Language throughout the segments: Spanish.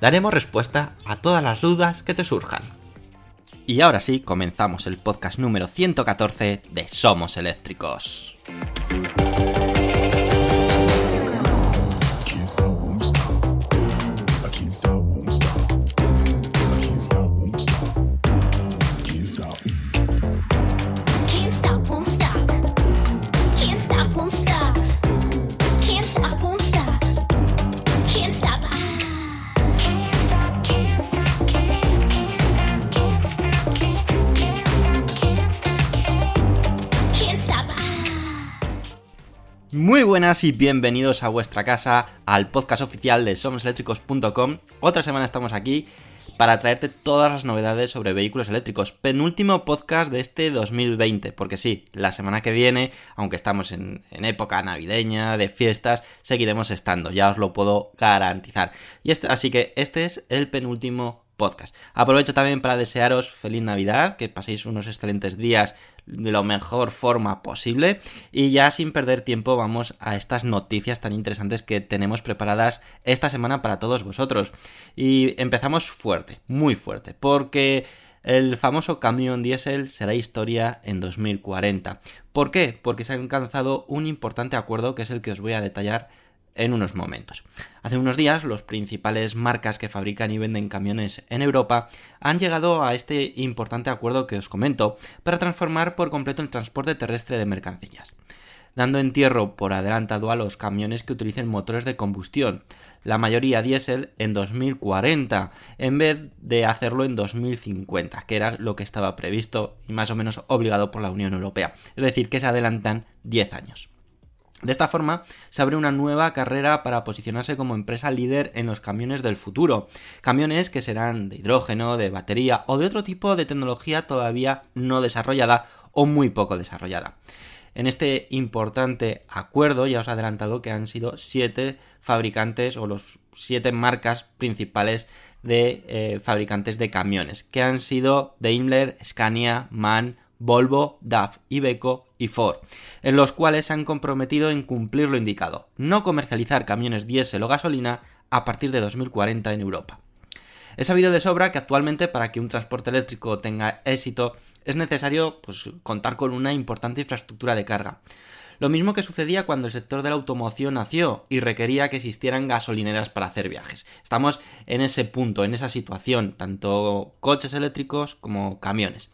Daremos respuesta a todas las dudas que te surjan. Y ahora sí, comenzamos el podcast número 114 de Somos Eléctricos. Muy buenas y bienvenidos a vuestra casa, al podcast oficial de somoseléctricos.com. Otra semana estamos aquí para traerte todas las novedades sobre vehículos eléctricos. Penúltimo podcast de este 2020, porque sí, la semana que viene, aunque estamos en, época navideña, de fiestas, seguiremos estando, ya os lo puedo garantizar. Y este, así que este es el penúltimo podcast. Aprovecho también para desearos feliz Navidad, que paséis unos excelentes días de la mejor forma posible y ya sin perder tiempo vamos a estas noticias tan interesantes que tenemos preparadas esta semana para todos vosotros. Y empezamos fuerte, muy fuerte, porque el famoso camión diésel será historia en 2040. ¿Por qué? Porque se ha alcanzado un importante acuerdo que es el que os voy a detallar en unos momentos. Hace unos días, los principales marcas que fabrican y venden camiones en Europa han llegado a este importante acuerdo que os comento para transformar por completo el transporte terrestre de mercancías dando entierro por adelantado a los camiones que utilicen motores de combustión, la mayoría diésel en 2040, en vez de hacerlo en 2050, que era lo que estaba previsto y más o menos obligado por la Unión Europea. Es decir, que se adelantan 10 años. De esta forma, se abre una nueva carrera para posicionarse como empresa líder en los camiones del futuro. Camiones que serán de hidrógeno, de batería o de otro tipo de tecnología todavía no desarrollada o muy poco desarrollada. En este importante acuerdo ya os he adelantado que han sido siete fabricantes o los siete marcas principales de eh, fabricantes de camiones, que han sido Daimler, Scania, MAN, Volvo, DAF, Iveco y Ford, en los cuales se han comprometido en cumplir lo indicado, no comercializar camiones diésel o gasolina a partir de 2040 en Europa. Es sabido de sobra que actualmente para que un transporte eléctrico tenga éxito es necesario pues, contar con una importante infraestructura de carga. Lo mismo que sucedía cuando el sector de la automoción nació y requería que existieran gasolineras para hacer viajes. Estamos en ese punto, en esa situación, tanto coches eléctricos como camiones.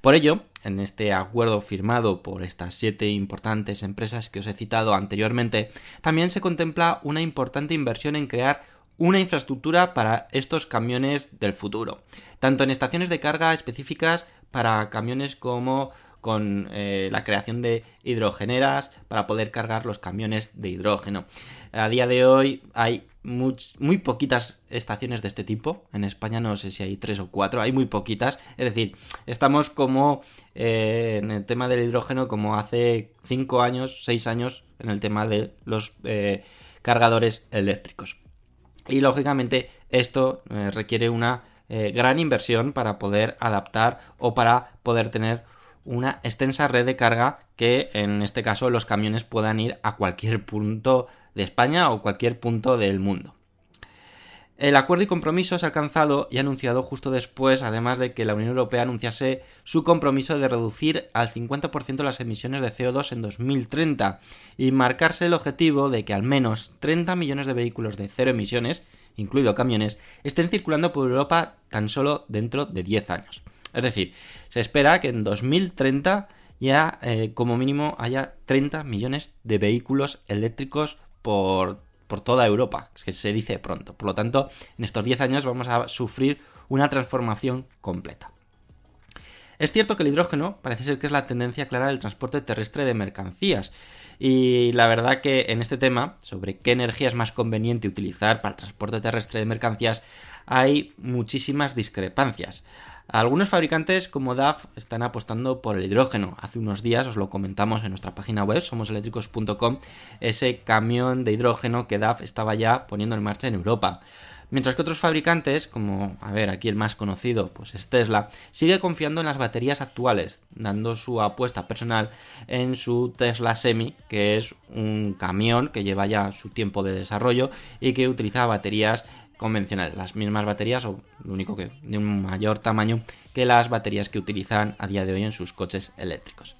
Por ello, en este acuerdo firmado por estas siete importantes empresas que os he citado anteriormente, también se contempla una importante inversión en crear una infraestructura para estos camiones del futuro, tanto en estaciones de carga específicas para camiones como con eh, la creación de hidrogeneras para poder cargar los camiones de hidrógeno. A día de hoy hay muy poquitas estaciones de este tipo. En España no sé si hay tres o cuatro, hay muy poquitas. Es decir, estamos como eh, en el tema del hidrógeno como hace cinco años, seis años en el tema de los eh, cargadores eléctricos. Y lógicamente esto eh, requiere una gran inversión para poder adaptar o para poder tener una extensa red de carga que en este caso los camiones puedan ir a cualquier punto de España o cualquier punto del mundo. El acuerdo y compromiso ha alcanzado y anunciado justo después, además de que la Unión Europea anunciase su compromiso de reducir al 50% las emisiones de CO2 en 2030 y marcarse el objetivo de que al menos 30 millones de vehículos de cero emisiones, incluido camiones, estén circulando por Europa tan solo dentro de 10 años. Es decir, se espera que en 2030 ya eh, como mínimo haya 30 millones de vehículos eléctricos por, por toda Europa, es que se dice pronto. Por lo tanto, en estos 10 años vamos a sufrir una transformación completa. Es cierto que el hidrógeno parece ser que es la tendencia clara del transporte terrestre de mercancías. Y la verdad que en este tema, sobre qué energía es más conveniente utilizar para el transporte terrestre de mercancías, hay muchísimas discrepancias. Algunos fabricantes como DAF están apostando por el hidrógeno. Hace unos días os lo comentamos en nuestra página web, somoseléctricos.com, ese camión de hidrógeno que DAF estaba ya poniendo en marcha en Europa. Mientras que otros fabricantes, como, a ver, aquí el más conocido, pues es Tesla, sigue confiando en las baterías actuales, dando su apuesta personal en su Tesla Semi, que es un camión que lleva ya su tiempo de desarrollo y que utiliza baterías convencionales, las mismas baterías o lo único que de un mayor tamaño que las baterías que utilizan a día de hoy en sus coches eléctricos.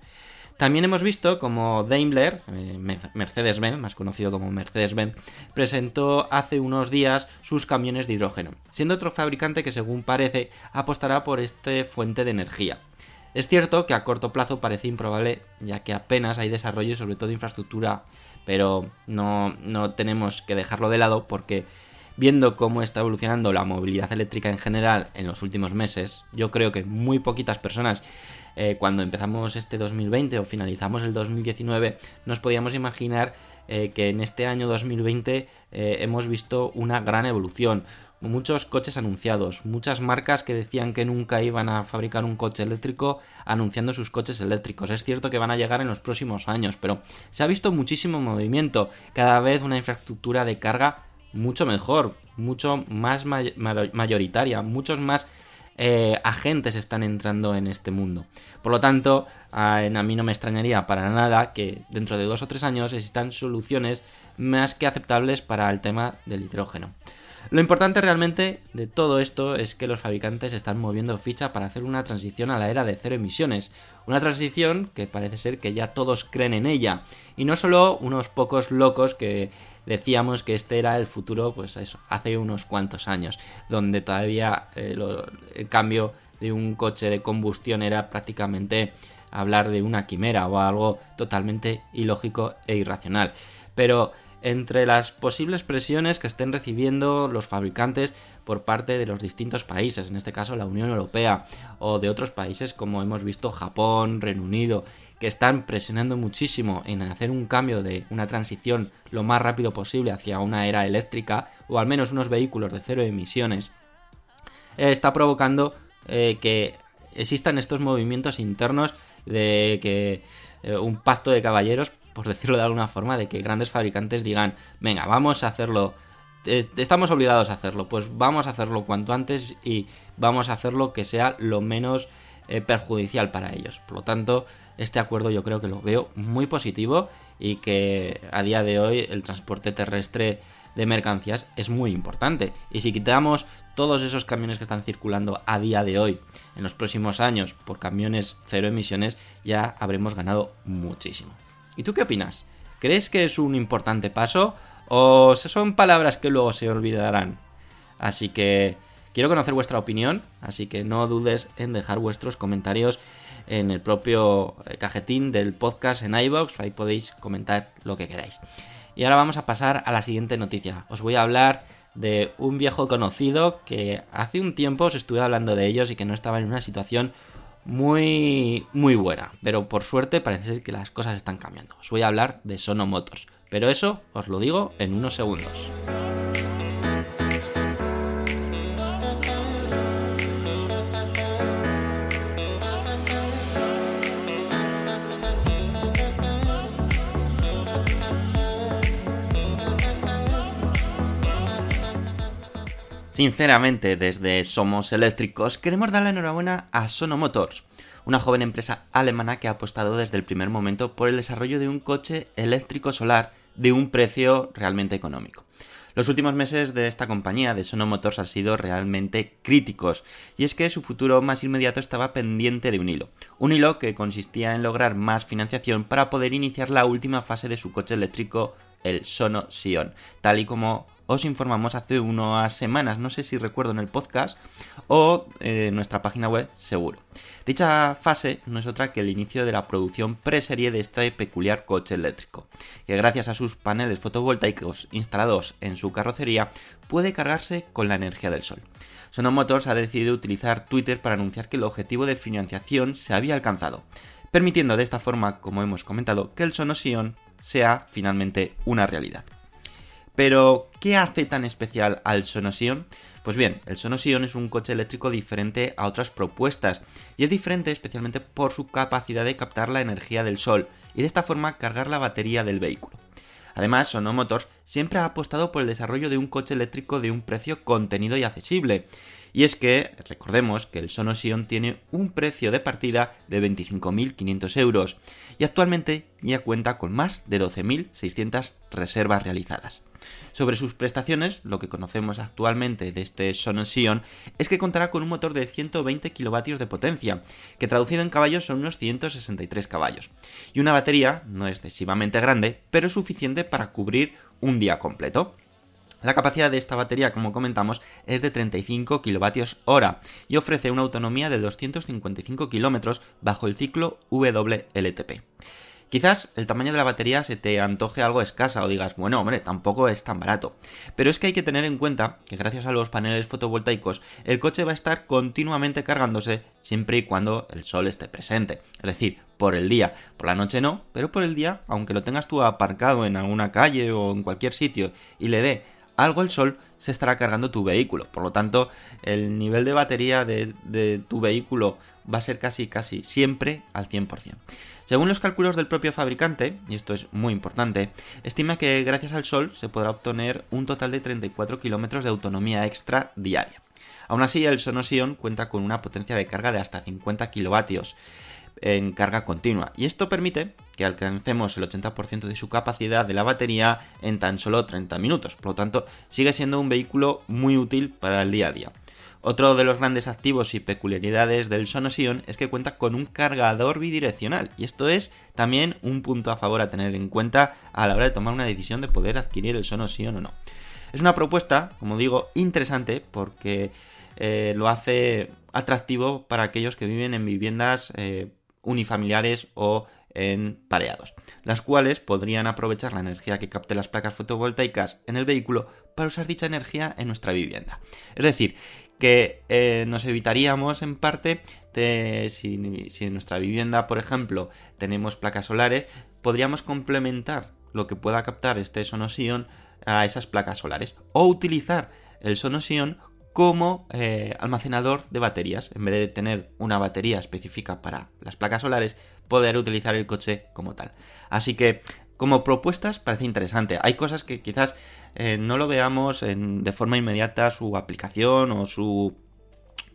También hemos visto como Daimler, eh, Mercedes-Benz, más conocido como Mercedes-Benz, presentó hace unos días sus camiones de hidrógeno, siendo otro fabricante que según parece apostará por esta fuente de energía. Es cierto que a corto plazo parece improbable, ya que apenas hay desarrollo sobre todo infraestructura, pero no, no tenemos que dejarlo de lado porque viendo cómo está evolucionando la movilidad eléctrica en general en los últimos meses, yo creo que muy poquitas personas eh, cuando empezamos este 2020 o finalizamos el 2019 nos podíamos imaginar eh, que en este año 2020 eh, hemos visto una gran evolución. Muchos coches anunciados, muchas marcas que decían que nunca iban a fabricar un coche eléctrico anunciando sus coches eléctricos. Es cierto que van a llegar en los próximos años, pero se ha visto muchísimo movimiento, cada vez una infraestructura de carga mucho mejor, mucho más mayoritaria, muchos más eh, agentes están entrando en este mundo. Por lo tanto, a, a mí no me extrañaría para nada que dentro de dos o tres años existan soluciones más que aceptables para el tema del hidrógeno. Lo importante realmente de todo esto es que los fabricantes están moviendo ficha para hacer una transición a la era de cero emisiones. Una transición que parece ser que ya todos creen en ella. Y no solo unos pocos locos que decíamos que este era el futuro, pues eso, hace unos cuantos años, donde todavía eh, el cambio de un coche de combustión era prácticamente hablar de una quimera o algo totalmente ilógico e irracional. Pero entre las posibles presiones que estén recibiendo los fabricantes por parte de los distintos países, en este caso la Unión Europea, o de otros países como hemos visto Japón, Reino Unido, que están presionando muchísimo en hacer un cambio de una transición lo más rápido posible hacia una era eléctrica, o al menos unos vehículos de cero emisiones, eh, está provocando eh, que existan estos movimientos internos de que eh, un pacto de caballeros, por decirlo de alguna forma, de que grandes fabricantes digan, venga, vamos a hacerlo estamos obligados a hacerlo, pues vamos a hacerlo cuanto antes y vamos a hacerlo que sea lo menos perjudicial para ellos. Por lo tanto, este acuerdo yo creo que lo veo muy positivo y que a día de hoy el transporte terrestre de mercancías es muy importante. Y si quitamos todos esos camiones que están circulando a día de hoy, en los próximos años, por camiones cero emisiones, ya habremos ganado muchísimo. ¿Y tú qué opinas? ¿Crees que es un importante paso o son palabras que luego se olvidarán? Así que quiero conocer vuestra opinión, así que no dudes en dejar vuestros comentarios en el propio eh, cajetín del podcast en iBox, ahí podéis comentar lo que queráis. Y ahora vamos a pasar a la siguiente noticia. Os voy a hablar de un viejo conocido que hace un tiempo os estuve hablando de ellos y que no estaba en una situación muy muy buena, pero por suerte parece ser que las cosas están cambiando. Os voy a hablar de Sono Motors, pero eso os lo digo en unos segundos. Sinceramente, desde Somos Eléctricos queremos dar la enhorabuena a Sono Motors, una joven empresa alemana que ha apostado desde el primer momento por el desarrollo de un coche eléctrico solar de un precio realmente económico. Los últimos meses de esta compañía, de Sono Motors, han sido realmente críticos, y es que su futuro más inmediato estaba pendiente de un hilo. Un hilo que consistía en lograr más financiación para poder iniciar la última fase de su coche eléctrico el Sono Sion, tal y como os informamos hace unas semanas, no sé si recuerdo en el podcast o en nuestra página web seguro. Dicha fase no es otra que el inicio de la producción preserie de este peculiar coche eléctrico, que gracias a sus paneles fotovoltaicos instalados en su carrocería puede cargarse con la energía del sol. Sono Motors ha decidido utilizar Twitter para anunciar que el objetivo de financiación se había alcanzado, permitiendo de esta forma, como hemos comentado, que el Sono Sion sea finalmente una realidad. Pero, ¿qué hace tan especial al Sonosion? Pues bien, el Sonosion es un coche eléctrico diferente a otras propuestas, y es diferente especialmente por su capacidad de captar la energía del sol, y de esta forma cargar la batería del vehículo. Además, Sono Motors siempre ha apostado por el desarrollo de un coche eléctrico de un precio contenido y accesible. Y es que, recordemos que el Sono Sion tiene un precio de partida de 25.500 euros y actualmente ya cuenta con más de 12.600 reservas realizadas. Sobre sus prestaciones, lo que conocemos actualmente de este Sono Sion es que contará con un motor de 120 kilovatios de potencia, que traducido en caballos son unos 163 caballos, y una batería no excesivamente grande, pero suficiente para cubrir un día completo. La capacidad de esta batería, como comentamos, es de 35 kilovatios hora y ofrece una autonomía de 255 kilómetros bajo el ciclo WLTP. Quizás el tamaño de la batería se te antoje algo escasa o digas, bueno, hombre, tampoco es tan barato. Pero es que hay que tener en cuenta que gracias a los paneles fotovoltaicos el coche va a estar continuamente cargándose siempre y cuando el sol esté presente. Es decir, por el día. Por la noche no, pero por el día, aunque lo tengas tú aparcado en alguna calle o en cualquier sitio y le dé algo el sol, se estará cargando tu vehículo. Por lo tanto, el nivel de batería de, tu vehículo va a ser casi, casi siempre al 100%. Según los cálculos del propio fabricante, y esto es muy importante, estima que gracias al sol se podrá obtener un total de 34 kilómetros de autonomía extra diaria. Aún así, el Sonosion cuenta con una potencia de carga de hasta 50 kilovatios en carga continua, y esto permite que alcancemos el 80% de su capacidad de la batería en tan solo 30 minutos. Por lo tanto, sigue siendo un vehículo muy útil para el día a día. Otro de los grandes activos y peculiaridades del Sonosion es que cuenta con un cargador bidireccional y esto es también un punto a favor a tener en cuenta a la hora de tomar una decisión de poder adquirir el Sonosion o no. Es una propuesta, como digo, interesante porque eh, lo hace atractivo para aquellos que viven en viviendas eh, unifamiliares o en pareados, las cuales podrían aprovechar la energía que capte las placas fotovoltaicas en el vehículo para usar dicha energía en nuestra vivienda. Es decir, que eh, nos evitaríamos en parte de, si, si en nuestra vivienda, por ejemplo, tenemos placas solares, podríamos complementar lo que pueda captar este Sonosion a esas placas solares o utilizar el Sonosion como eh, almacenador de baterías. En vez de tener una batería específica para las placas solares, poder utilizar el coche como tal. Así que como propuestas parece interesante. Hay cosas que quizás eh, no lo veamos de forma inmediata su aplicación o su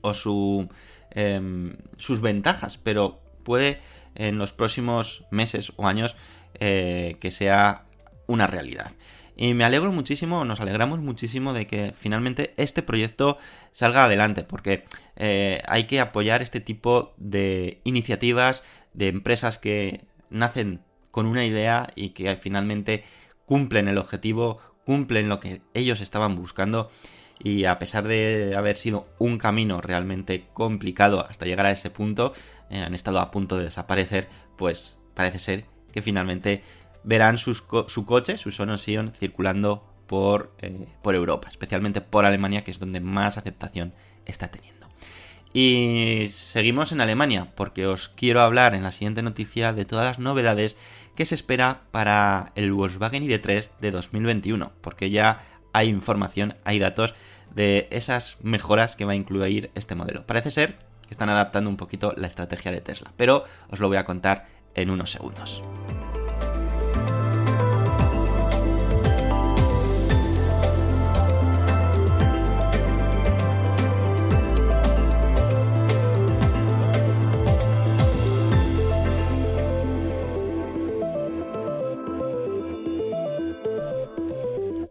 o su em, sus ventajas, pero puede en los próximos meses o años eh, que sea una realidad. Y me alegro muchísimo, nos alegramos muchísimo de que finalmente este proyecto salga adelante, porque eh, hay que apoyar este tipo de iniciativas de empresas que nacen con una idea y que finalmente cumplen el objetivo, cumplen lo que ellos estaban buscando. Y a pesar de haber sido un camino realmente complicado hasta llegar a ese punto, eh, han estado a punto de desaparecer, pues parece ser que finalmente verán su coche, su Sonosion, circulando por, eh, por Europa, especialmente por Alemania, que es donde más aceptación está teniendo. Y seguimos en Alemania, porque os quiero hablar en la siguiente noticia de todas las novedades que se espera para el Volkswagen ID3 de 2021, porque ya hay información, hay datos de esas mejoras que va a incluir este modelo. Parece ser que están adaptando un poquito la estrategia de Tesla, pero os lo voy a contar en unos segundos.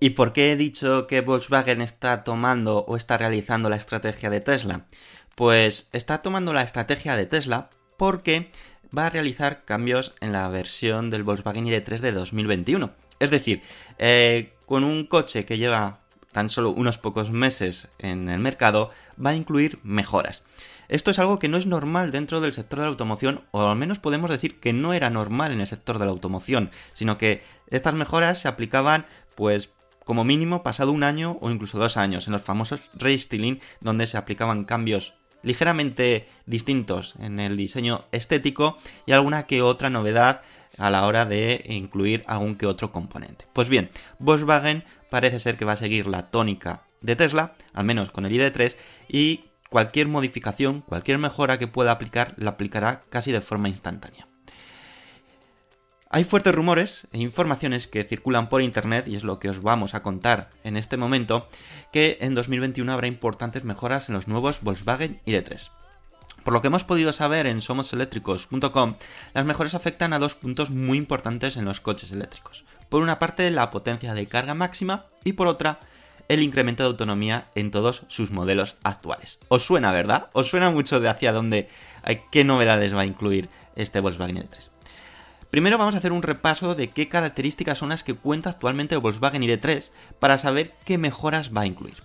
¿Y por qué he dicho que Volkswagen está tomando o está realizando la estrategia de Tesla? Pues está tomando la estrategia de Tesla porque va a realizar cambios en la versión del Volkswagen ID3 de 2021. Es decir, eh, con un coche que lleva tan solo unos pocos meses en el mercado, va a incluir mejoras. Esto es algo que no es normal dentro del sector de la automoción, o al menos podemos decir que no era normal en el sector de la automoción, sino que estas mejoras se aplicaban, pues, como mínimo pasado un año o incluso dos años, en los famosos restyling, donde se aplicaban cambios ligeramente distintos en el diseño estético y alguna que otra novedad a la hora de incluir algún que otro componente. Pues bien, Volkswagen parece ser que va a seguir la tónica de Tesla, al menos con el ID3, y cualquier modificación, cualquier mejora que pueda aplicar, la aplicará casi de forma instantánea. Hay fuertes rumores e informaciones que circulan por internet, y es lo que os vamos a contar en este momento, que en 2021 habrá importantes mejoras en los nuevos Volkswagen ID3. Por lo que hemos podido saber en somoseléctricos.com, las mejoras afectan a dos puntos muy importantes en los coches eléctricos. Por una parte, la potencia de carga máxima y por otra, el incremento de autonomía en todos sus modelos actuales. ¿Os suena, verdad? ¿Os suena mucho de hacia dónde, qué novedades va a incluir este Volkswagen ID3? Primero vamos a hacer un repaso de qué características son las que cuenta actualmente el Volkswagen ID3 para saber qué mejoras va a incluir.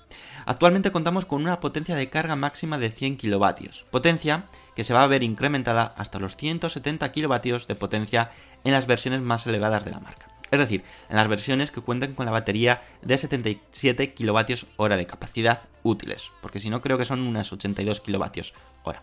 Actualmente contamos con una potencia de carga máxima de 100 kilovatios, potencia que se va a ver incrementada hasta los 170 kilovatios de potencia en las versiones más elevadas de la marca. Es decir, en las versiones que cuentan con la batería de 77 kilovatios hora de capacidad útiles, porque si no creo que son unas 82 kilovatios hora.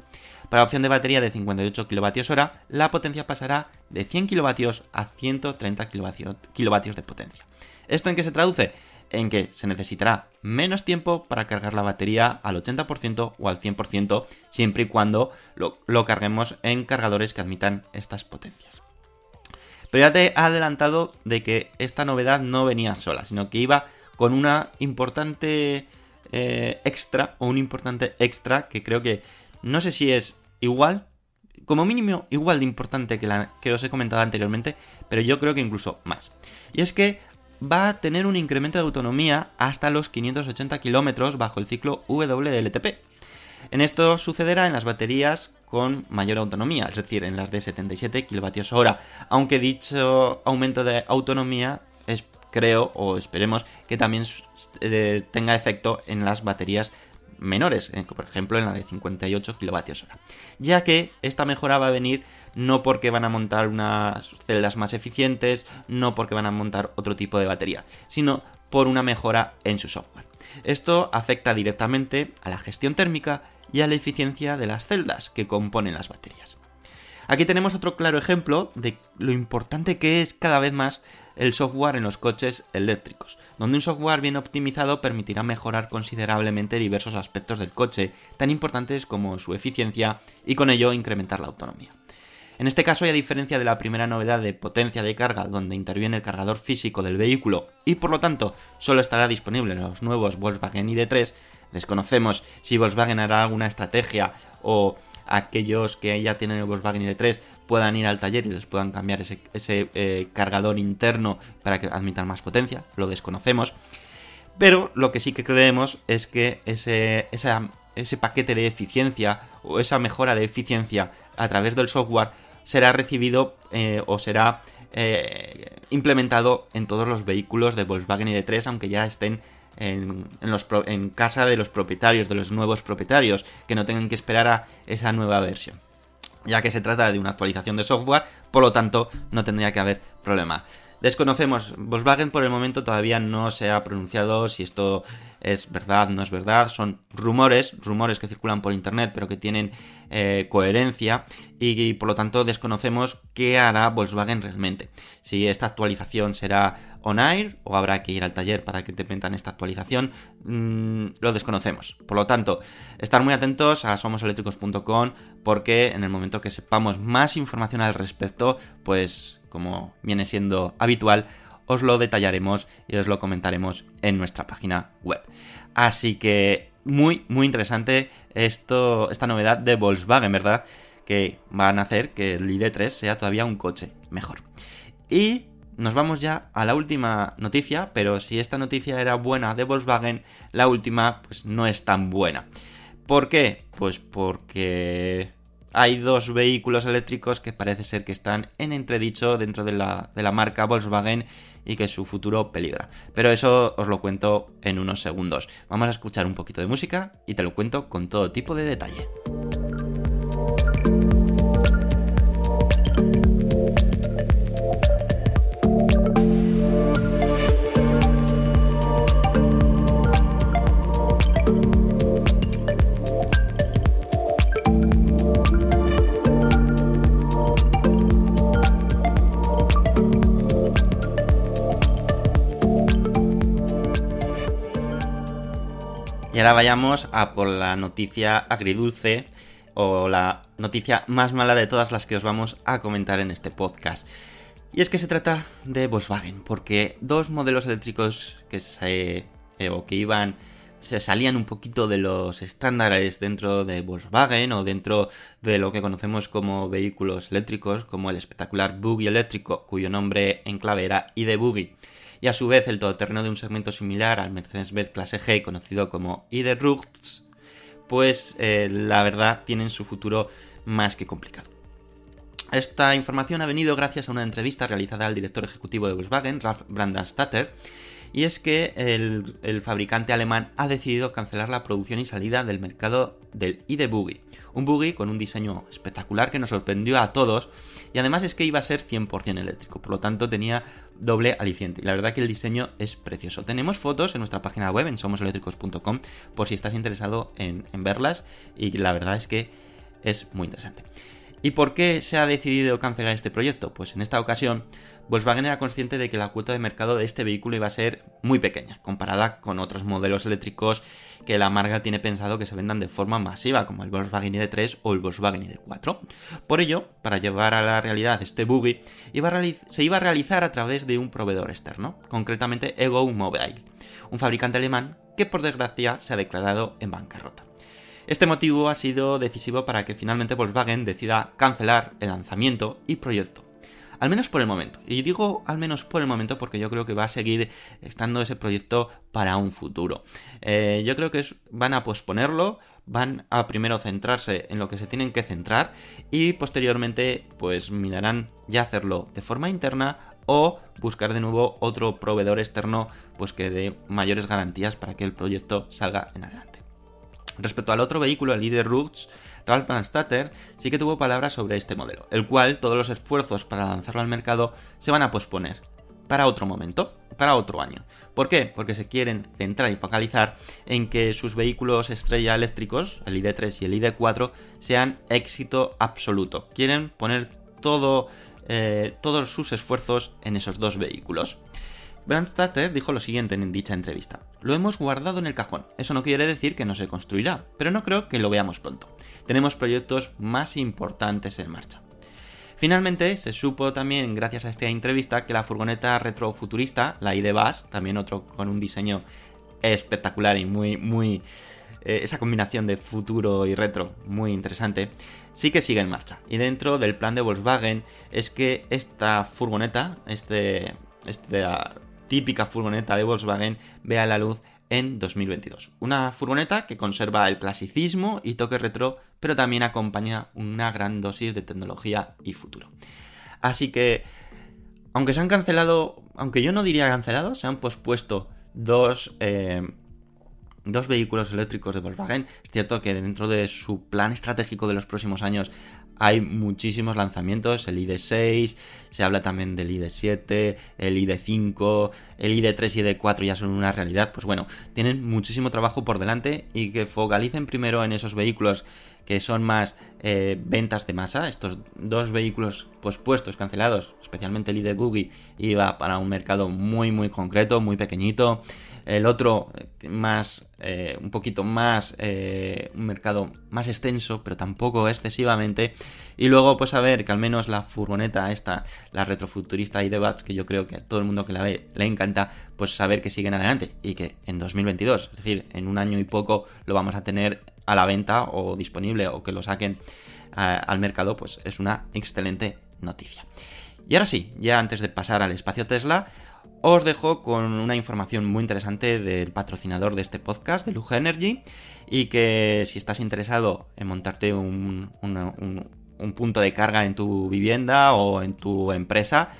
Para la opción de batería de 58 kilovatios hora, la potencia pasará de 100 kilovatios a 130 kilovatios de potencia. ¿Esto en qué se traduce? En que se necesitará menos tiempo para cargar la batería al 80% o al 100%, siempre y cuando lo, lo carguemos en cargadores que admitan estas potencias. Pero ya te he adelantado de que esta novedad no venía sola, sino que iba con una importante eh, extra, o un importante extra que creo que no sé si es igual, como mínimo igual de importante que la que os he comentado anteriormente, pero yo creo que incluso más. Y es que va a tener un incremento de autonomía hasta los 580 kilómetros bajo el ciclo WLTP. En esto sucederá en las baterías con mayor autonomía, es decir, en las de 77 kWh, aunque dicho aumento de autonomía es, creo o esperemos que también eh, tenga efecto en las baterías menores, eh, por ejemplo en la de 58 kWh, ya que esta mejora va a venir no porque van a montar unas celdas más eficientes, no porque van a montar otro tipo de batería, sino por una mejora en su software. Esto afecta directamente a la gestión térmica y a la eficiencia de las celdas que componen las baterías. Aquí tenemos otro claro ejemplo de lo importante que es cada vez más el software en los coches eléctricos, donde un software bien optimizado permitirá mejorar considerablemente diversos aspectos del coche, tan importantes como su eficiencia y con ello incrementar la autonomía. En este caso, y a diferencia de la primera novedad de potencia de carga, donde interviene el cargador físico del vehículo y por lo tanto solo estará disponible en los nuevos Volkswagen ID3, desconocemos si Volkswagen hará alguna estrategia o aquellos que ya tienen el Volkswagen ID3 puedan ir al taller y les puedan cambiar ese, eh, cargador interno para que admitan más potencia, lo desconocemos. Pero lo que sí que creemos es que ese, ese paquete de eficiencia o esa mejora de eficiencia a través del software será recibido eh, o será eh, implementado en todos los vehículos de Volkswagen ID3, aunque ya estén en, en casa de los propietarios, de los nuevos propietarios, que no tengan que esperar a esa nueva versión ya que se trata de una actualización de software, por lo tanto no tendría que haber problema. Desconocemos, Volkswagen por el momento todavía no se ha pronunciado si esto es verdad, no es verdad, son rumores, rumores que circulan por internet pero que tienen eh, coherencia y, por lo tanto desconocemos qué hará Volkswagen realmente. Si esta actualización será on air o habrá que ir al taller para que te metan esta actualización, mm, lo desconocemos. Por lo tanto, estar muy atentos a somoseléctricos.com porque en el momento que sepamos más información al respecto, pues como viene siendo habitual, os lo detallaremos y os lo comentaremos en nuestra página web. Así que muy, muy interesante esta novedad de Volkswagen, ¿verdad? Que van a hacer que el ID3 sea todavía un coche mejor. Y nos vamos ya a la última noticia, pero si esta noticia era buena de Volkswagen, la última pues no es tan buena. ¿Por qué? Pues porque hay dos vehículos eléctricos que parece ser que están en entredicho dentro de la, de la marca Volkswagen y que su futuro peligra. Pero eso os lo cuento en unos segundos. Vamos a escuchar un poquito de música y te lo cuento con todo tipo de detalle. Ahora vayamos a por la noticia agridulce o la noticia más mala de todas las que os vamos a comentar en este podcast. Y es que se trata de Volkswagen, porque dos modelos eléctricos que se eh, o que iban se salían un poquito de los estándares dentro de Volkswagen o dentro de lo que conocemos como vehículos eléctricos, como el espectacular Buggy eléctrico, cuyo nombre en clave era ID Buggy, y a su vez el todoterreno de un segmento similar al Mercedes-Benz clase G, conocido como Roots, pues eh, la verdad tienen su futuro más que complicado. Esta información ha venido gracias a una entrevista realizada al director ejecutivo de Volkswagen, Ralf Brandenstatter, y es que el, el, fabricante alemán ha decidido cancelar la producción y salida del mercado del ID Buggy. Un buggy con un diseño espectacular que nos sorprendió a todos y además es que iba a ser 100% eléctrico, por lo tanto tenía doble aliciente. Y la verdad que el diseño es precioso. Tenemos fotos en nuestra página web en somoseléctricos.com por si estás interesado en, en verlas y la verdad es que es muy interesante. ¿Y por qué se ha decidido cancelar este proyecto? Pues en esta ocasión Volkswagen era consciente de que la cuota de mercado de este vehículo iba a ser muy pequeña, comparada con otros modelos eléctricos que la marca tiene pensado que se vendan de forma masiva, como el Volkswagen ID3 o el Volkswagen ID4. Por ello, para llevar a la realidad este buggy, se iba a realizar a través de un proveedor externo, concretamente Ego Mobile, un fabricante alemán que por desgracia se ha declarado en bancarrota. Este motivo ha sido decisivo para que finalmente Volkswagen decida cancelar el lanzamiento y proyecto. Al menos por el momento. Y digo al menos por el momento porque yo creo que va a seguir estando ese proyecto para un futuro. Eh, yo creo que van a posponerlo, van a primero centrarse en lo que se tienen que centrar y posteriormente pues mirarán ya hacerlo de forma interna o buscar de nuevo otro proveedor externo pues que dé mayores garantías para que el proyecto salga en adelante. Respecto al otro vehículo, el líder Roots, Ralph Brandstatter sí que tuvo palabras sobre este modelo, el cual todos los esfuerzos para lanzarlo al mercado se van a posponer para otro momento, para otro año. ¿Por qué? Porque se quieren centrar y focalizar en que sus vehículos estrella eléctricos, el ID3 y el ID4, sean éxito absoluto. Quieren poner todo, eh, todos sus esfuerzos en esos dos vehículos. Brandstatter dijo lo siguiente en dicha entrevista. Lo hemos guardado en el cajón. Eso no quiere decir que no se construirá, pero no creo que lo veamos pronto. Tenemos proyectos más importantes en marcha. Finalmente, se supo también, gracias a esta entrevista, que la furgoneta retrofuturista, la ID Bus, también otro con un diseño espectacular y muy, muy... Eh, esa combinación de futuro y retro, muy interesante, sí que sigue en marcha. Y dentro del plan de Volkswagen es que esta furgoneta, este, esta típica furgoneta de Volkswagen, vea la luz en 2022. Una furgoneta que conserva el clasicismo y toque retro, pero también acompaña una gran dosis de tecnología y futuro. Así que, aunque se han cancelado, aunque yo no diría cancelado, se han pospuesto dos, eh, dos vehículos eléctricos de Volkswagen. Es cierto que dentro de su plan estratégico de los próximos años hay muchísimos lanzamientos, el ID6, se habla también del ID7, el ID5, el ID3 y ID4 ya son una realidad, pues bueno, tienen muchísimo trabajo por delante y que focalicen primero en esos vehículos que son más eh, ventas de masa, estos dos vehículos pospuestos, cancelados, especialmente el ID Buggy, iba para un mercado muy muy concreto, muy pequeñito, el otro eh, más, eh, un poquito más, un mercado más extenso, pero tampoco excesivamente. Y luego, pues a ver, que al menos la furgoneta esta, la retrofuturista y de Bats, que yo creo que a todo el mundo que la ve le encanta, pues saber que siguen adelante y que en 2022, es decir, en un año y poco, lo vamos a tener a la venta o disponible o que lo saquen al mercado, pues es una excelente noticia. Y ahora sí, ya antes de pasar al espacio Tesla, os dejo con una información muy interesante del patrocinador de este podcast, de Luge Energy, y que si estás interesado en montarte un, un- un punto de carga en tu vivienda o en tu empresa,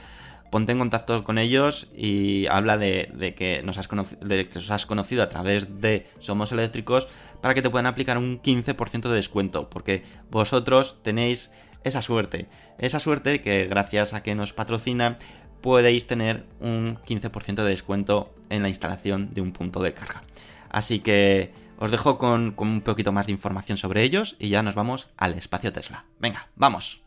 ponte en contacto con ellos y habla de, que nos has de que os has conocido a través de Somos Eléctricos para que te puedan aplicar un 15% de descuento, porque vosotros tenéis esa suerte, esa suerte que gracias a que nos patrocinan podéis tener un 15% de descuento en la instalación de un punto de carga. Así que os dejo con, con un poquito más de información sobre ellos y ya nos vamos al espacio Tesla. Venga, vamos.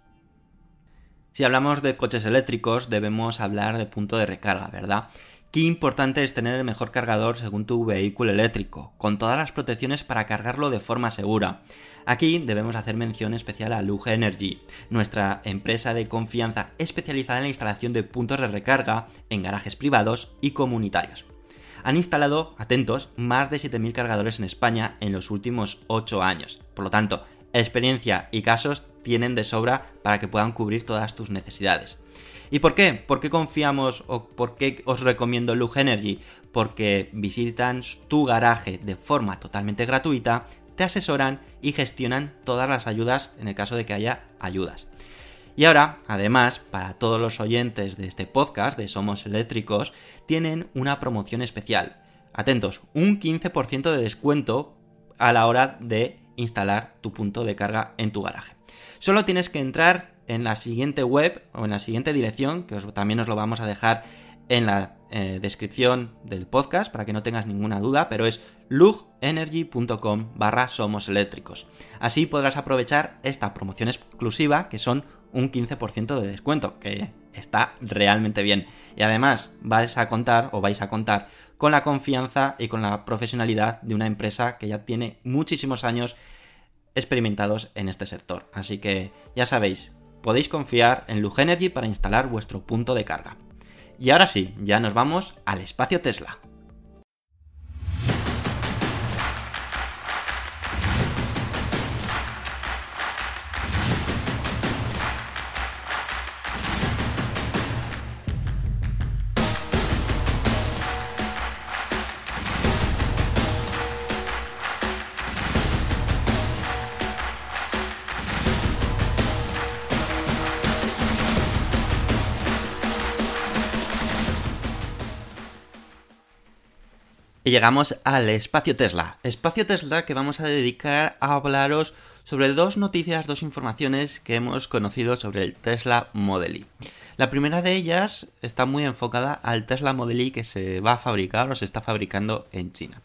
Si hablamos de coches eléctricos, debemos hablar de punto de recarga, ¿verdad? Qué importante es tener el mejor cargador según tu vehículo eléctrico, con todas las protecciones para cargarlo de forma segura. Aquí debemos hacer mención especial a Luge Energy, nuestra empresa de confianza especializada en la instalación de puntos de recarga en garajes privados y comunitarios. Han instalado, atentos, más de 7.000 cargadores en España en los últimos 8 años. Por lo tanto, experiencia y casos tienen de sobra para que puedan cubrir todas tus necesidades. ¿Y por qué? ¿Por qué confiamos o por qué os recomiendo Luge Energy? Porque visitan tu garaje de forma totalmente gratuita, te asesoran y gestionan todas las ayudas en el caso de que haya ayudas. Y ahora, además, para todos los oyentes de este podcast de Somos Eléctricos, tienen una promoción especial. Atentos, un 15% de descuento a la hora de instalar tu punto de carga en tu garaje. Solo tienes que entrar en la siguiente web o en la siguiente dirección, que también os lo vamos a dejar en la eh, descripción del podcast para que no tengas ninguna duda, pero es lugenergy.com barra somos eléctricos. Así podrás aprovechar esta promoción exclusiva que son un 15% de descuento, que está realmente bien. Y además vais a contar o vais a contar con la confianza y con la profesionalidad de una empresa que ya tiene muchísimos años experimentados en este sector. Así que ya sabéis, podéis confiar en Lugenergy para instalar vuestro punto de carga. Y ahora sí, ya nos vamos al espacio Tesla. Llegamos al espacio Tesla. Espacio Tesla que vamos a dedicar a hablaros sobre dos noticias, dos informaciones que hemos conocido sobre el Tesla Model Y. La primera de ellas está muy enfocada al Tesla Model Y que se va a fabricar o se está fabricando en China.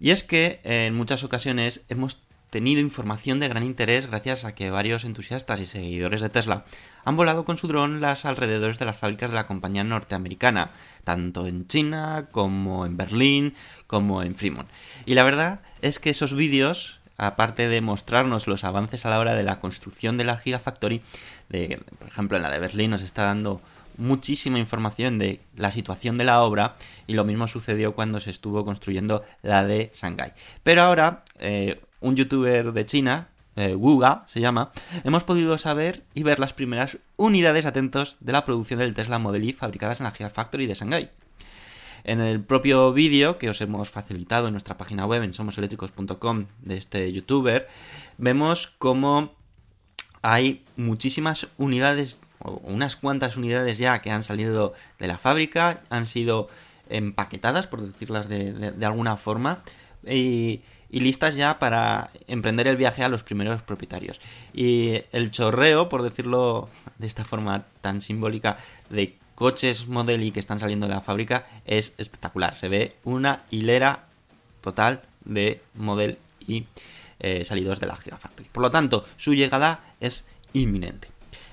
Y es que en muchas ocasiones hemos tenido información de gran interés gracias a que varios entusiastas y seguidores de Tesla han volado con su dron las alrededores de las fábricas de la compañía norteamericana, tanto en China como en Berlín, como en Fremont. Y la verdad es que esos vídeos, aparte de mostrarnos los avances a la hora de la construcción de la Gigafactory, de, por ejemplo en la de Berlín nos está dando muchísima información de la situación de la obra y lo mismo sucedió cuando se estuvo construyendo la de Shanghái. Pero ahora, eh, un youtuber de China, eh, Wuga se llama, hemos podido saber y ver las primeras unidades atentos de la producción del Tesla Model Y fabricadas en la Gigafactory de Shanghái. En el propio vídeo que os hemos facilitado en nuestra página web en somoseléctricos.com de este youtuber, vemos cómo hay muchísimas unidades, o unas cuantas unidades ya que han salido de la fábrica, han sido empaquetadas, por decirlas de, de- de alguna forma, y, y listas ya para emprender el viaje a los primeros propietarios. Y el chorreo, por decirlo de esta forma tan simbólica, de coches Model Y que están saliendo de la fábrica es espectacular. Se ve una hilera total de Model Y eh, salidos de la Gigafactory. Por lo tanto, su llegada es inminente.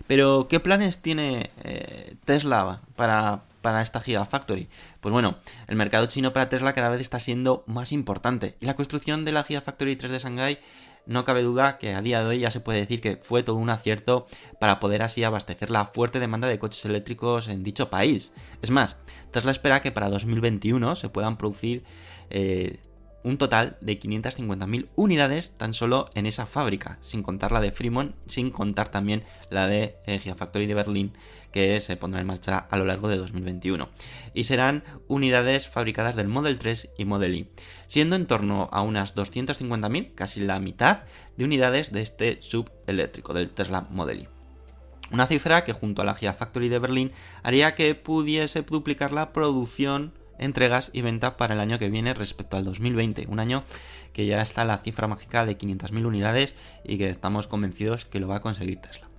Pero, ¿qué planes tiene eh, Tesla para, para esta Gigafactory? Pues bueno, el mercado chino para Tesla cada vez está siendo más importante. Y la construcción de la Gigafactory 3 de Shanghái no cabe duda que a día de hoy ya se puede decir que fue todo un acierto para poder así abastecer la fuerte demanda de coches eléctricos en dicho país. Es más, Tesla espera que para 2021 se puedan producir eh, un total de 550.000 unidades tan solo en esa fábrica, sin contar la de Fremont, sin contar también la de eh, Gigafactory de Berlín, que se pondrá en marcha a lo largo de 2021. Y serán unidades fabricadas del Model 3 y Model Y, siendo en torno a unas 250.000, casi la mitad, de unidades de este subeléctrico del Tesla Model Y. Una cifra que junto a la Gigafactory de Berlín haría que pudiese duplicar la producción entregas y venta para el año que viene respecto al 2020, un año que ya está la cifra mágica de 500.000 unidades y que estamos convencidos que lo va a conseguir Tesla.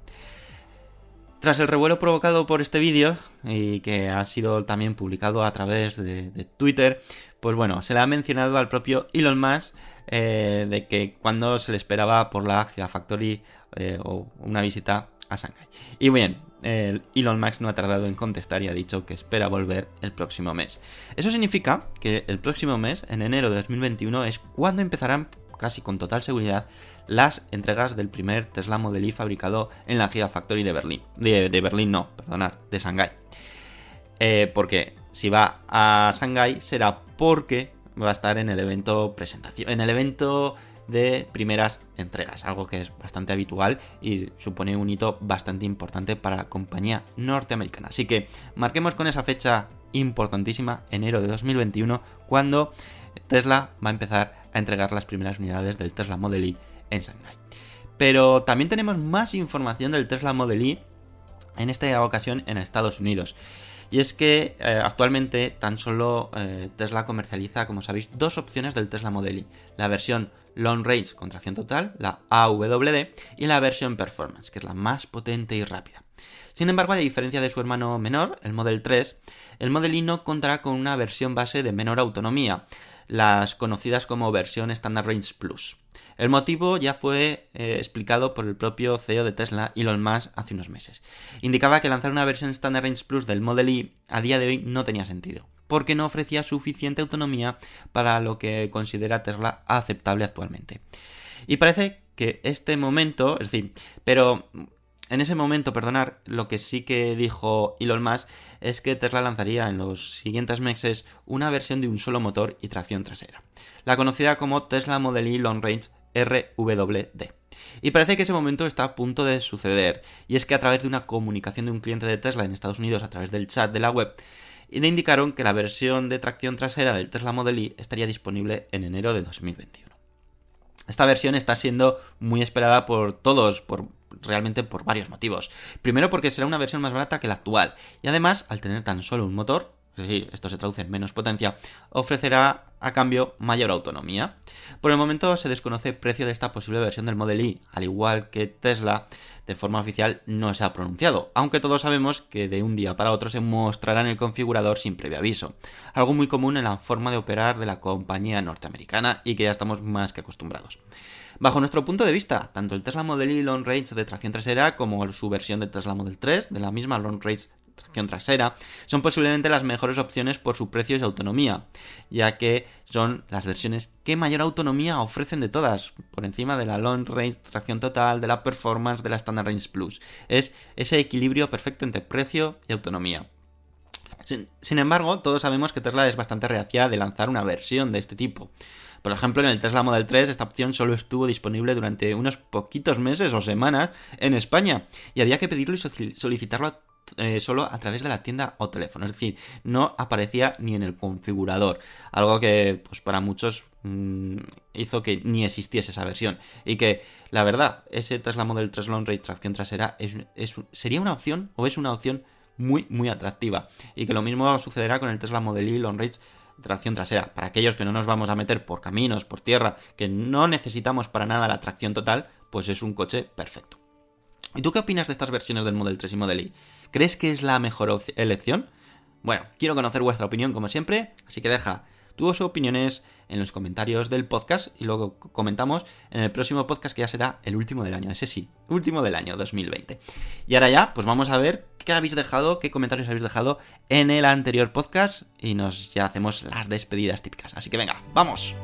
Tras el revuelo provocado por este vídeo y que ha sido también publicado a través de, Twitter, pues bueno, se le ha mencionado al propio Elon Musk eh, de que cuando se le esperaba por la Gigafactory eh, o una visita a Shanghai. Y bien, el Elon Musk no ha tardado en contestar y ha dicho que espera volver el próximo mes. Eso significa que el próximo mes, en enero de 2021, es cuando empezarán casi con total seguridad las entregas del primer Tesla Model Y fabricado en la Gigafactory de Berlín. De, Berlín no, perdonad, de Shanghai. Eh, porque si va a Shanghai será porque va a estar en el evento presentación, en el evento de primeras entregas, algo que es bastante habitual y supone un hito bastante importante para la compañía norteamericana. Así que marquemos con esa fecha importantísima, enero de 2021, cuando Tesla va a empezar a entregar las primeras unidades del Tesla Model Y en Shanghai. Pero también tenemos más información del Tesla Model Y en esta ocasión en Estados Unidos. Y es que eh, actualmente tan solo eh, Tesla comercializa, como sabéis, dos opciones del Tesla Model Y. La versión Long Range con tracción total, la AWD, y la versión Performance, que es la más potente y rápida. Sin embargo, a diferencia de su hermano menor, el Model 3, el Model Y no contará con una versión base de menor autonomía, las conocidas como versión Standard Range Plus. El motivo ya fue eh, explicado por el propio CEO de Tesla, Elon Musk, hace unos meses. Indicaba que lanzar una versión Standard Range Plus del Model Y a día de hoy no tenía sentido, porque no ofrecía suficiente autonomía para lo que considera Tesla aceptable actualmente. Y parece que este momento, es decir, pero en ese momento, perdonar, lo que sí que dijo Elon Musk es que Tesla lanzaría en los siguientes meses una versión de un solo motor y tracción trasera, la conocida como Tesla Model Y Long Range RWD. Y parece que ese momento está a punto de suceder, y es que a través de una comunicación de un cliente de Tesla en Estados Unidos a través del chat de la web, le indicaron que la versión de tracción trasera del Tesla Model Y estaría disponible en enero de 2021. Esta versión está siendo muy esperada por todos, por realmente por varios motivos. Primero porque será una versión más barata que la actual y además al tener tan solo un motor, es decir, esto se traduce en menos potencia, ofrecerá a cambio mayor autonomía. Por el momento se desconoce el precio de esta posible versión del Model Y, al igual que Tesla, de forma oficial no se ha pronunciado, aunque todos sabemos que de un día para otro se mostrará en el configurador sin previo aviso, algo muy común en la forma de operar de la compañía norteamericana y que ya estamos más que acostumbrados. Bajo nuestro punto de vista, tanto el Tesla Model Y Long Range de tracción trasera como su versión de Tesla Model 3 de la misma Long Range tracción trasera son posiblemente las mejores opciones por su precio y su autonomía, ya que son las versiones que mayor autonomía ofrecen de todas, por encima de la Long Range tracción total, de la Performance, de la Standard Range Plus. Es ese equilibrio perfecto entre precio y autonomía. Sin, sin, embargo, todos sabemos que Tesla es bastante reacia de lanzar una versión de este tipo. Por ejemplo, en el Tesla Model 3 esta opción solo estuvo disponible durante unos poquitos meses o semanas en España y había que pedirlo y solicitarlo eh, solo a través de la tienda o teléfono. Es decir, no aparecía ni en el configurador. Algo que, pues para muchos mmm, hizo que ni existiese esa versión. Y que, la verdad, ese Tesla Model 3 Long Range tracción trasera es, sería una opción o es una opción muy, muy atractiva. Y que lo mismo sucederá con el Tesla Model Y Long Range tracción trasera. Para aquellos que no nos vamos a meter por caminos, por tierra, que no necesitamos para nada la tracción total, pues es un coche perfecto. ¿Y tú qué opinas de estas versiones del Model 3 y Model Y? ¿Crees que es la mejor elección? Bueno, quiero conocer vuestra opinión como siempre, así que deja tus opiniones en los comentarios del podcast y luego comentamos en el próximo podcast que ya será el último del año, ese sí, último del año 2020. Y ahora ya, pues vamos a ver qué habéis dejado, qué comentarios habéis dejado en el anterior podcast y nos ya hacemos las despedidas típicas. Así que venga, vamos.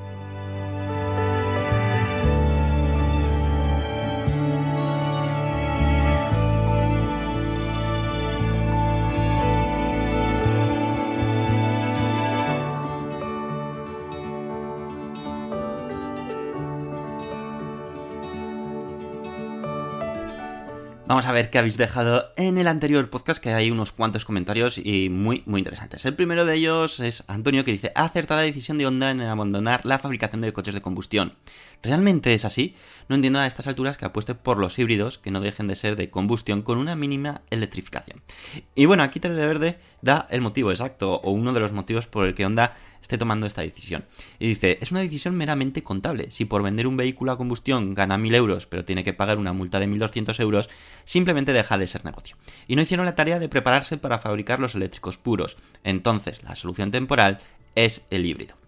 A ver qué habéis dejado en el anterior podcast, que hay unos cuantos comentarios y muy, muy interesantes. El primero de ellos es Antonio que dice, acertada decisión de Honda en abandonar la fabricación de coches de combustión. ¿Realmente es así? No entiendo a estas alturas que apueste por los híbridos que no dejen de ser de combustión con una mínima electrificación. Y bueno, aquí Televerde da el motivo exacto, o uno de los motivos por el que Honda esté tomando esta decisión. Y dice, es una decisión meramente contable. Si por vender un vehículo a combustión gana 1.000 euros, pero tiene que pagar una multa de 1.200 euros, simplemente deja de ser negocio. Y no hicieron la tarea de prepararse para fabricar los eléctricos puros. Entonces, la solución temporal es el híbrido.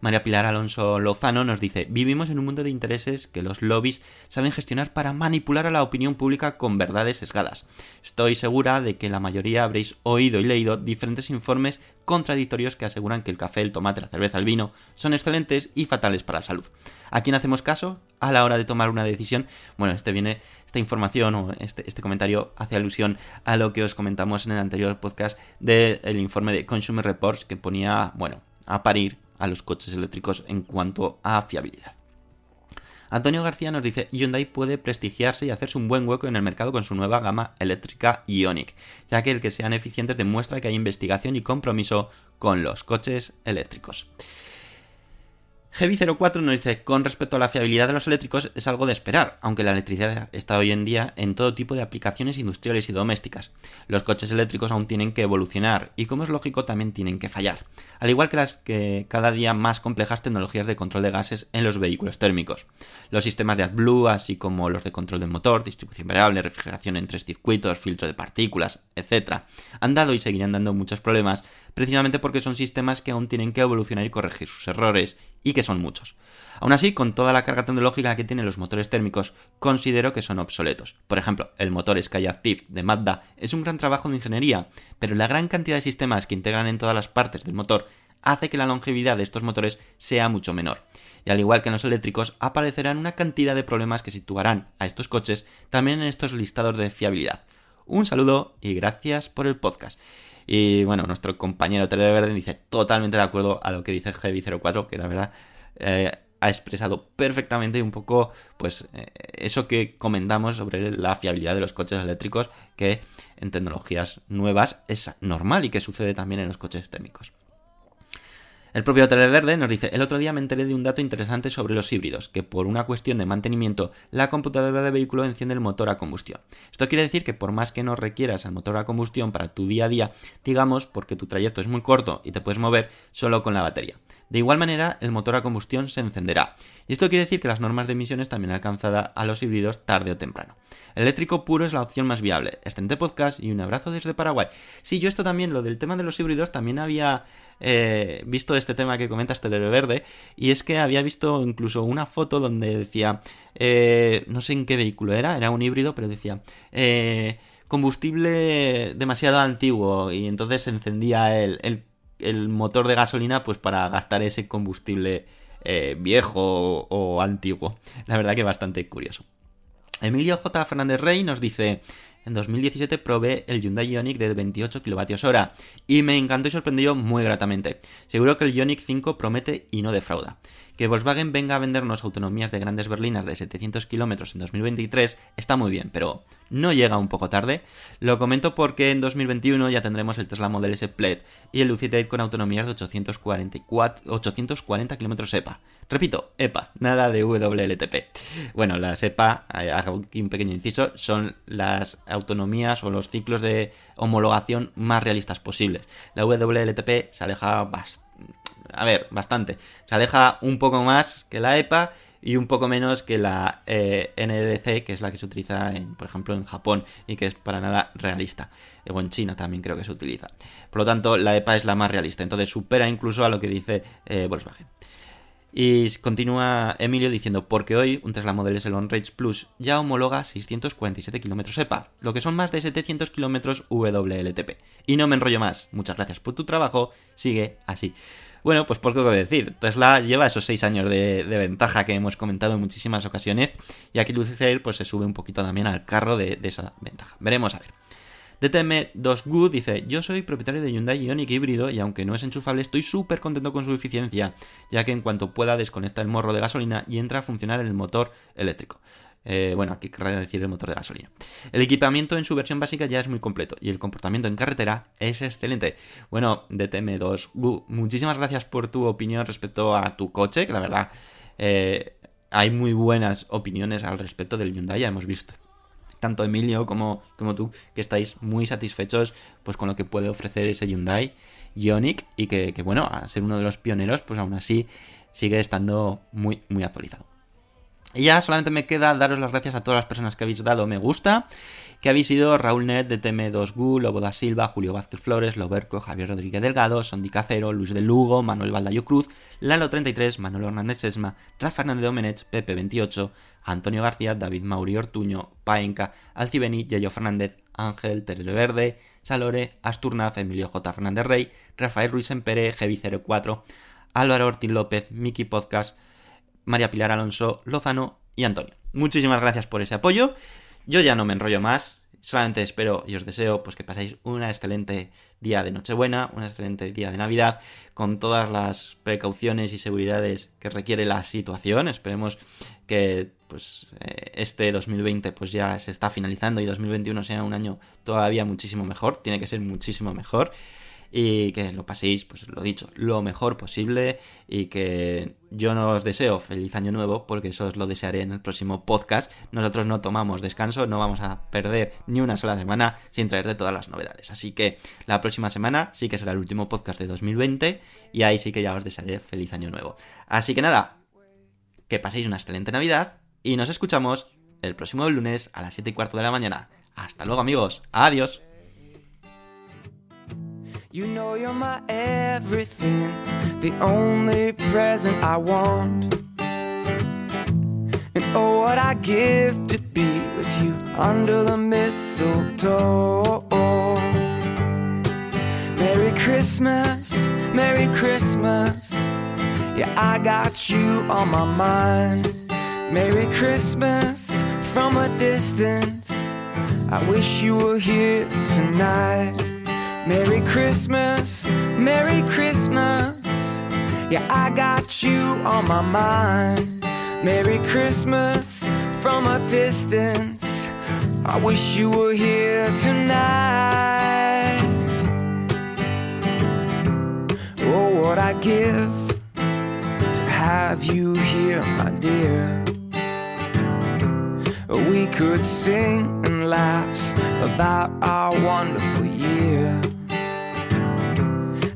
María Pilar Alonso Lozano nos dice, vivimos en un mundo de intereses que los lobbies saben gestionar para manipular a la opinión pública con verdades sesgadas. Estoy segura de que la mayoría habréis oído y leído diferentes informes contradictorios que aseguran que el café, el tomate, la cerveza, el vino son excelentes y fatales para la salud. ¿A quién hacemos caso a la hora de tomar una decisión? Bueno, este viene, esta información o este, este comentario hace alusión a lo que os comentamos en el anterior podcast del informe de Consumer Reports que ponía, bueno, a parir a los coches eléctricos en cuanto a fiabilidad. Antonio García nos dice, Hyundai puede prestigiarse y hacerse un buen hueco en el mercado con su nueva gama eléctrica Ioniq, ya que el que sean eficientes demuestra que hay investigación y compromiso con los coches eléctricos. Heavy04 nos dice, con respecto a la fiabilidad de los eléctricos es algo de esperar, aunque la electricidad está hoy en día en todo tipo de aplicaciones industriales y domésticas. Los coches eléctricos aún tienen que evolucionar y como es lógico también tienen que fallar, al igual que las cada día más complejas tecnologías de control de gases en los vehículos térmicos. Los sistemas de AdBlue, así como los de control del motor, distribución variable, refrigeración en tres circuitos, filtro de partículas, etc., han dado y seguirán dando muchos problemas precisamente porque son sistemas que aún tienen que evolucionar y corregir sus errores, y que son muchos. Aún así, con toda la carga tecnológica que tienen los motores térmicos, considero que son obsoletos. Por ejemplo, el motor Skyactiv de Mazda es un gran trabajo de ingeniería, pero la gran cantidad de sistemas que integran en todas las partes del motor hace que la longevidad de estos motores sea mucho menor. Y al igual que en los eléctricos, aparecerán una cantidad de problemas que situarán a estos coches también en estos listados de fiabilidad. Un saludo y gracias por el podcast. Y bueno, nuestro compañero Televerde dice totalmente de acuerdo a lo que dice Heavy04, que la verdad eh, ha expresado perfectamente un poco pues eh, eso que comentamos sobre la fiabilidad de los coches eléctricos, que en tecnologías nuevas es normal y que sucede también en los coches térmicos. El propio Televerde nos dice, el otro día me enteré de un dato interesante sobre los híbridos, que por una cuestión de mantenimiento, la computadora de vehículo enciende el motor a combustión. Esto quiere decir que por más que no requieras el motor a combustión para tu día a día, digamos porque tu trayecto es muy corto y te puedes mover solo con la batería. De igual manera, el motor a combustión se encenderá. Y esto quiere decir que las normas de emisiones también alcanzada a los híbridos tarde o temprano. El eléctrico puro es la opción más viable. Excelente podcast y un abrazo desde Paraguay. Sí, yo esto también, lo del tema de los híbridos, también había eh, visto este tema que comentas Verde y es que había visto incluso una foto donde decía, eh, no sé en qué vehículo era, era un híbrido, pero decía, eh, combustible demasiado antiguo y entonces se encendía el, el, motor de gasolina pues para gastar ese combustible viejo o antiguo. La verdad que bastante curioso. Emilio J. Fernández Rey nos dice, en 2017 probé el Hyundai Ioniq de 28 kWh y me encantó y sorprendió muy gratamente. Seguro que el Ioniq 5 promete y no defrauda. Que Volkswagen venga a vendernos autonomías de grandes berlinas de 700 km en 2023 está muy bien, pero ¿no llega un poco tarde? Lo comento porque en 2021 ya tendremos el Tesla Model S Plaid y el Lucid Air con autonomías de 844, 840 km EPA. Repito, EPA, nada de WLTP. Bueno, las EPA, eh, hago aquí un pequeño inciso, son las autonomías o los ciclos de homologación más realistas posibles. La WLTP se aleja bastante a ver, bastante. Se aleja un poco más que la EPA y un poco menos que la eh, NDC, que es la que se utiliza, por ejemplo, en Japón y que es para nada realista. O en China también creo que se utiliza. Por lo tanto, la EPA es la más realista. Entonces supera incluso a lo que dice eh, Volkswagen. Y continúa Emilio diciendo, porque hoy un Tesla Model S Long Range Plus ya homologa 647 km EPA, lo que son más de 700 km WLTP. Y no me enrollo más. Muchas gracias por tu trabajo. Sigue así. Bueno, pues por qué decir, Tesla lleva esos 6 años de, ventaja que hemos comentado en muchísimas ocasiones y aquí Lucifer pues se sube un poquito también al carro de, esa ventaja. Veremos a ver. DTM2Good dice, yo soy propietario de Hyundai Ioniq híbrido y aunque no es enchufable estoy súper contento con su eficiencia, ya que en cuanto pueda desconecta el morro de gasolina y entra a funcionar el motor eléctrico. Eh, bueno, aquí querrá decir el motor de gasolina. El equipamiento en su versión básica ya es muy completo y el comportamiento en carretera es excelente. Bueno, DTM2, Gu, muchísimas gracias por tu opinión respecto a tu coche, que la verdad eh, hay muy buenas opiniones al respecto del Hyundai, ya hemos visto tanto Emilio como, como tú, que estáis muy satisfechos pues con lo que puede ofrecer ese Hyundai Ioniq y que, que, bueno, a ser uno de los pioneros, pues aún así sigue estando muy, muy actualizado. Ya solamente me queda daros las gracias a todas las personas que habéis dado me gusta, que habéis sido Raúl Net, DTM2GU, Lobo da Silva, Julio Vázquez Flores, Loberco, Javier Rodríguez Delgado, Sondi Cacero, Luis de Lugo, Manuel Valdayo Cruz, Lalo33, Manuel Hernández Sesma, Rafa Hernández Domenech, Pepe28, Antonio García, David Mauri Ortuño, Paenca, Alcibeni, Yayo Fernández, Ángel, Terere Verde, Salore, Asturnaf, Emilio J. Fernández Rey, Rafael Ruiz Empere, Gevi04, Álvaro Ortiz López, Miki Podcast, María Pilar Alonso, Lozano y Antonio. Muchísimas gracias por ese apoyo. Yo ya no me enrollo más. Solamente espero y os deseo pues que paséis un excelente día de Nochebuena, un excelente día de Navidad, con todas las precauciones y seguridades que requiere la situación. Esperemos que pues este 2020 pues ya se está finalizando y 2021 sea un año todavía muchísimo mejor. Tiene que ser muchísimo mejor y que lo paséis, pues lo dicho, lo mejor posible y que yo no os deseo feliz año nuevo porque eso os lo desearé en el próximo podcast. Nosotros no tomamos descanso, no vamos a perder ni una sola semana sin traerte todas las novedades. Así que la próxima semana sí que será el último podcast de 2020 y ahí sí que ya os desearé feliz año nuevo. Así que nada, que paséis una excelente Navidad y nos escuchamos el próximo lunes a las 7 y cuarto de la mañana. Hasta luego amigos, adiós. You know you're my everything, the only present I want. And oh, what I give to be with you under the mistletoe. Merry Christmas, Merry Christmas. Yeah, I got you on my mind. Merry Christmas from a distance. I wish you were here tonight. Merry Christmas, Merry Christmas. Yeah, I got you on my mind. Merry Christmas from a distance. I wish you were here tonight. Oh, what I give to have you here, my dear. We could sing and laugh about our wonderful year.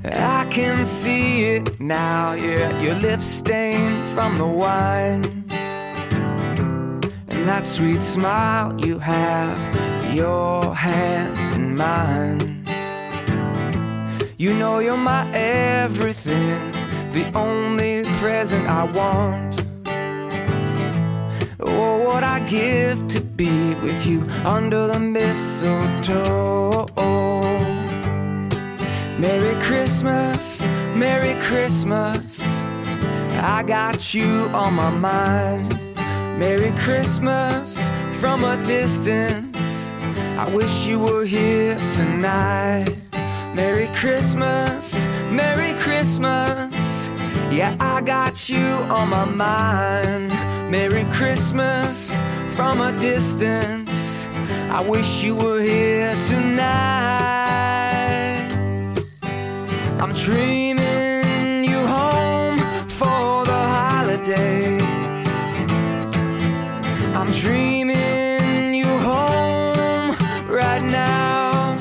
I can see it now, yeah, your lips stained from the wine. And that sweet smile you have, your hand in mine. You know you're my everything, the only present I want. Oh, what I give to be with you under the mistletoe. Merry Christmas, Merry Christmas. I got you on my mind. Merry Christmas from a distance. I wish you were here tonight. Merry Christmas, Merry Christmas. Yeah, I got you on my mind. Merry Christmas from a distance. I wish you were here tonight. I'm dreaming you home for the holidays. I'm dreaming you home right now.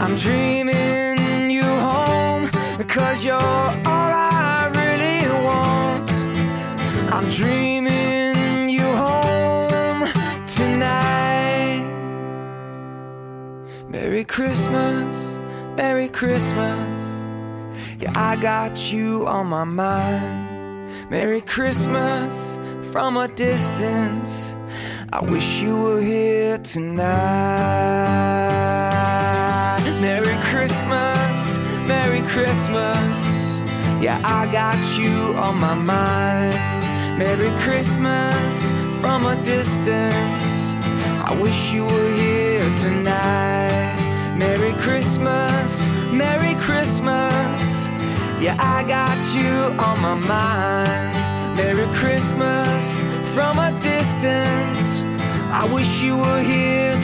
I'm dreaming you home because you're all I really want. I'm dreaming you home tonight. Merry Christmas, Merry Christmas. Yeah, I got you on my mind. Merry Christmas from a distance. I wish you were here tonight. Merry Christmas, Merry Christmas. Yeah, I got you on my mind. Merry Christmas from a distance. I wish you were here tonight. Merry Christmas, Merry Christmas. Yeah, I got you on my mind. Merry Christmas from a distance. I wish you were here